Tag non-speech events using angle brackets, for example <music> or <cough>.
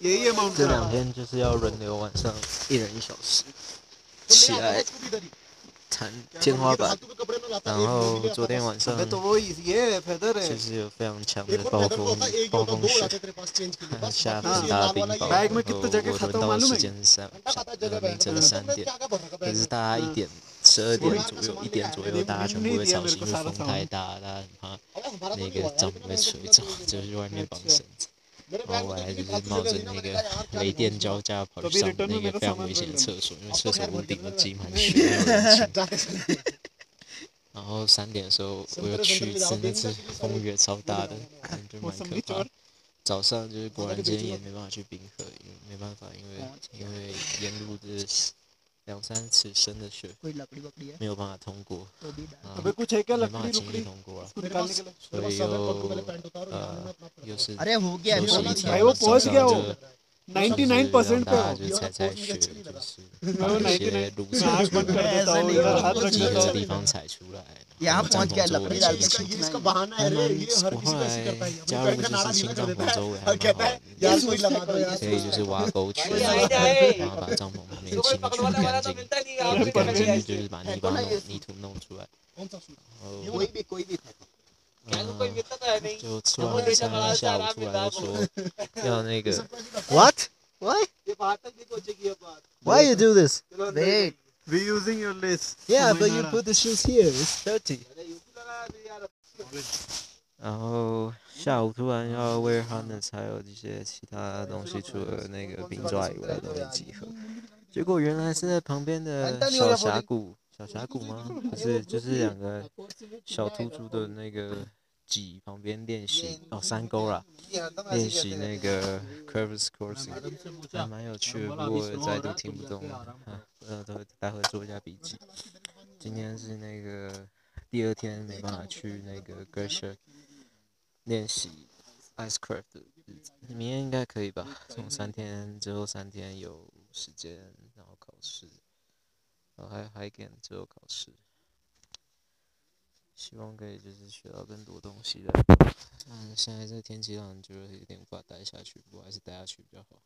爷爷？这两天就是要轮流晚上一人一小时，起来弹天花板，然后昨天晚上其实有非常强的暴风暴风雪，还下很大冰雹，然后我轮到的时间是三，呃凌晨三点，可是大家一点。十二点左右，一点左右，大家全部会小心，因为风太大，大家很怕那个帐篷被吹走，就是外面绑绳子。然后我还就是冒着那个雷电交加跑去上那个非常危险的厕所，因为厕所屋顶都积满雪，没有人清。然后三点的时候 <laughs> 我又去一次，那次风雨也超大的，感觉蛮可怕的。早上就是 <laughs> 果然今天也没办法去冰河，因为没办法，因为因为沿路的两三尺深的雪 कोई लकड़ी वकड़ी है 没有办法通过， तो भी डाल 啊 अबे कुछ है क्या 没办法 लकड़ी 轻易 लुकड़ी 通过了， उसको निकालने के लिए 所以又呃又是 अरे हो गया 又 अभी 是 हो 一 गया 天 भाई वो 早 पहुंच 上 गया 就 वो 99 परसेंट 大 पे 家 हो 就是踩踩雪，就是मैं 把 वो 一些 99 路 मैं 上 आँख बंद कर देता हूँ इधर हाथ रख 集 देता 合的 हूँ 地方踩出来， यहाँ पहुँच गया लकड़ी डाल इसका बहाना है रे ये हर किसी का ऐसे करता है चार कहता है यार कोई लगा दो यार ये जैसे वाह <laughs> <laughs> coach <laughs> What? Why? Why you do this? Wait. We using your list Yeah but you put the shoes here it's dirty 然后下午突然要 wear harness，还有一些其他东西，除了那个冰爪以外的东西集合。结果原来是在旁边的小峡谷，小峡谷吗？不是，就是两个小突出的那个脊旁边练习哦，山沟啦，练习那个 curves coursing，还蛮有趣的。不过再度听不懂，啊，呃，都待会做一下笔记。今天是那个第二天没办法去那个 Glacier 练习 ice craft 的日子，明天应该可以吧？从三天之后三天有时间，然后考试，然后还有 hiking 之后考试，希望可以就是学到更多东西的。嗯，现在这天气让人觉得有点无法待下去，不过还是待下去比较好。